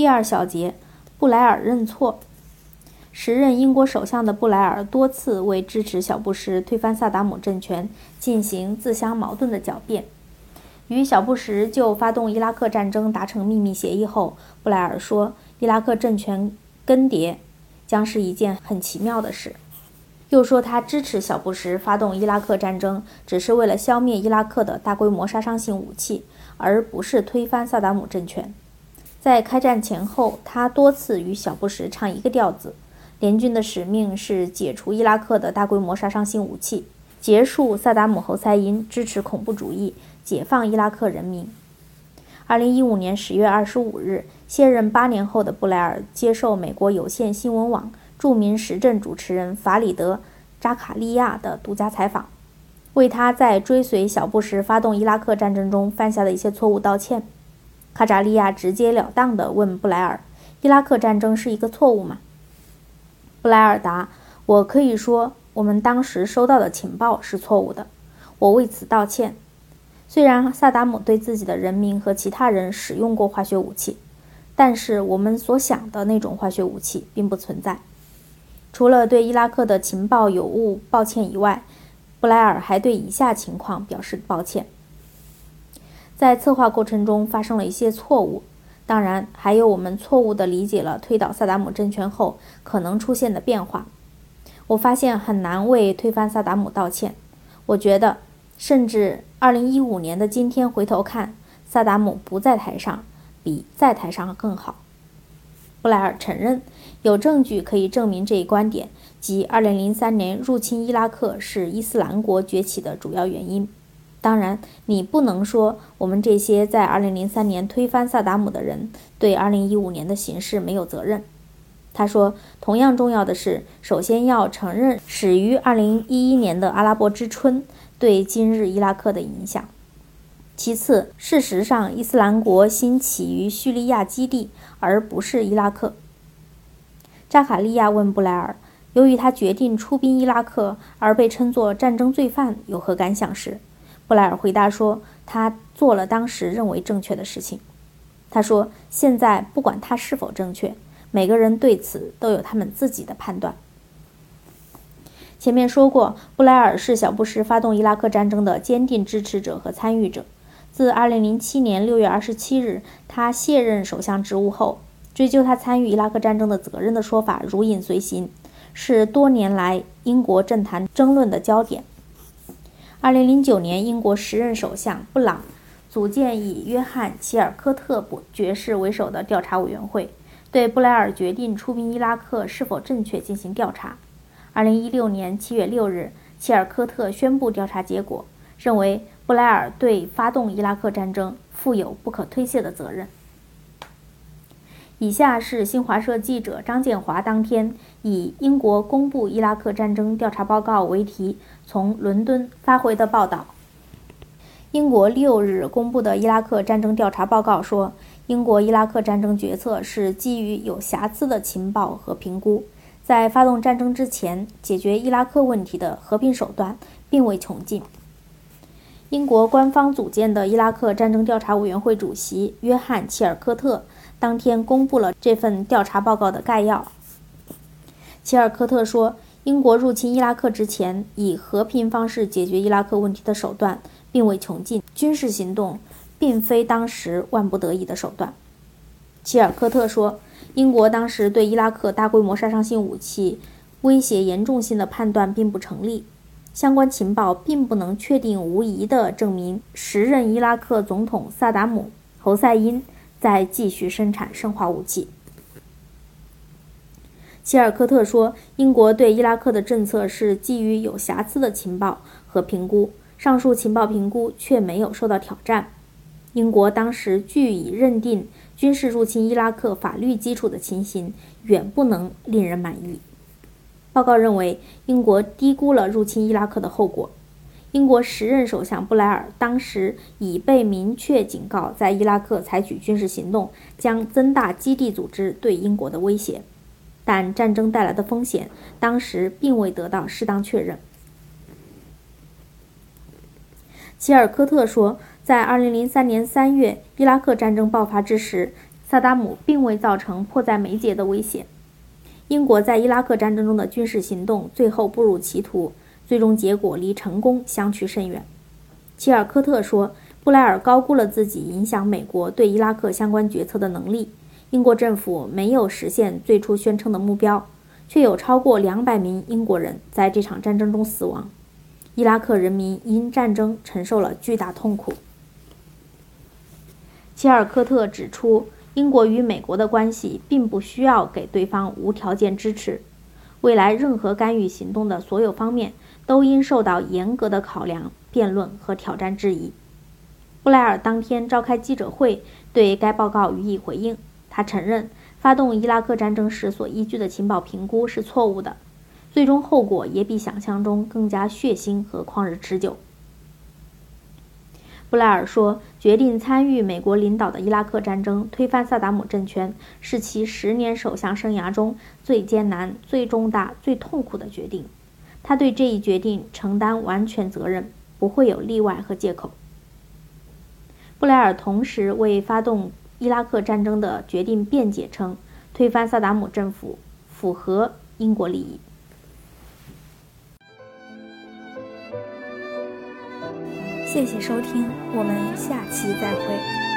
第二小节，布莱尔认错。时任英国首相的布莱尔多次为支持小布什推翻萨达姆政权进行自相矛盾的狡辩。与小布什就发动伊拉克战争达成秘密协议后，布莱尔说：“伊拉克政权更迭将是一件很奇妙的事。”又说他支持小布什发动伊拉克战争，只是为了消灭伊拉克的大规模杀伤性武器，而不是推翻萨达姆政权。在开战前后，他多次与小布什唱一个调子。联军的使命是解除伊拉克的大规模杀伤性武器，结束萨达姆侯赛因支持恐怖主义，解放伊拉克人民。二零一五年十月二十五日，卸任八年后的布莱尔接受美国有线新闻网著名时政主持人法里德·扎卡利亚的独家采访，为他在追随小布什发动伊拉克战争中犯下的一些错误道歉。卡扎利亚直截了当地问布莱尔：“伊拉克战争是一个错误吗？”布莱尔答：“我可以说，我们当时收到的情报是错误的，我为此道歉。虽然萨达姆对自己的人民和其他人使用过化学武器，但是我们所想的那种化学武器并不存在。除了对伊拉克的情报有误抱歉以外，布莱尔还对以下情况表示抱歉：在策划过程中发生了一些错误。”当然，还有我们错误地理解了推倒萨达姆政权后可能出现的变化。我发现很难为推翻萨达姆道歉。我觉得，甚至2015年的今天回头看，萨达姆不在台上比在台上更好。布莱尔承认，有证据可以证明这一观点，即2003年入侵伊拉克是伊斯兰国崛起的主要原因。当然，你不能说我们这些在2003年推翻萨达姆的人对2015年的形势没有责任。他说，同样重要的是，首先要承认始于2011年的阿拉伯之春对今日伊拉克的影响。其次，事实上，伊斯兰国兴起于叙利亚基地，而不是伊拉克。扎卡利亚问布莱尔，由于他决定出兵伊拉克而被称作战争罪犯，有何感想时。布莱尔回答说：“他做了当时认为正确的事情。”他说：“现在不管他是否正确，每个人对此都有他们自己的判断。”前面说过，布莱尔是小布什发动伊拉克战争的坚定支持者和参与者。自2007年6月27日他卸任首相职务后，追究他参与伊拉克战争的责任的说法如影随形，是多年来英国政坛争论的焦点。二零零九年，英国时任首相布朗组建以约翰·齐尔科特爵士为首的调查委员会，对布莱尔决定出兵伊拉克是否正确进行调查。二零一六年七月六日，齐尔科特宣布调查结果，认为布莱尔对发动伊拉克战争负有不可推卸的责任。以下是新华社记者张建华当天以“英国公布伊拉克战争调查报告”为题从伦敦发回的报道。英国六日公布的伊拉克战争调查报告说，英国伊拉克战争决策是基于有瑕疵的情报和评估，在发动战争之前，解决伊拉克问题的和平手段并未穷尽。英国官方组建的伊拉克战争调查委员会主席约翰·切尔科特。当天公布了这份调查报告的概要。齐尔科特说：“英国入侵伊拉克之前，以和平方式解决伊拉克问题的手段并未穷尽，军事行动并非当时万不得已的手段。”齐尔科特说：“英国当时对伊拉克大规模杀伤性武器威胁严重性的判断并不成立，相关情报并不能确定无疑地证明时任伊拉克总统萨达姆·侯赛因。”在继续生产生化武器。齐尔科特说：“英国对伊拉克的政策是基于有瑕疵的情报和评估，上述情报评估却没有受到挑战。英国当时据以认定军事入侵伊拉克法律基础的情形，远不能令人满意。”报告认为，英国低估了入侵伊拉克的后果。英国时任首相布莱尔当时已被明确警告，在伊拉克采取军事行动将增大基地组织对英国的威胁，但战争带来的风险当时并未得到适当确认。齐尔科特说，在2003年3月伊拉克战争爆发之时，萨达姆并未造成迫在眉睫的威胁。英国在伊拉克战争中的军事行动最后步入歧途，最终结果离成功相去甚远。齐尔科特说：“布莱尔高估了自己影响美国对伊拉克相关决策的能力。英国政府没有实现最初宣称的目标，却有超过两百名英国人在这场战争中死亡。伊拉克人民因战争承受了巨大痛苦。”齐尔科特指出。英国与美国的关系并不需要给对方无条件支持，未来任何干预行动的所有方面都应受到严格的考量、辩论和挑战质疑。布莱尔当天召开记者会，对该报告予以回应。他承认，发动伊拉克战争时所依据的情报评估是错误的，最终后果也比想象中更加血腥和旷日持久。布莱尔说：“决定参与美国领导的伊拉克战争，推翻萨达姆政权，是其十年首相生涯中最艰难、最重大、最痛苦的决定。他对这一决定承担完全责任，不会有例外和借口。”布莱尔同时为发动伊拉克战争的决定辩解称：“推翻萨达姆政府符合英国利益。”谢谢收听，我们下期再会。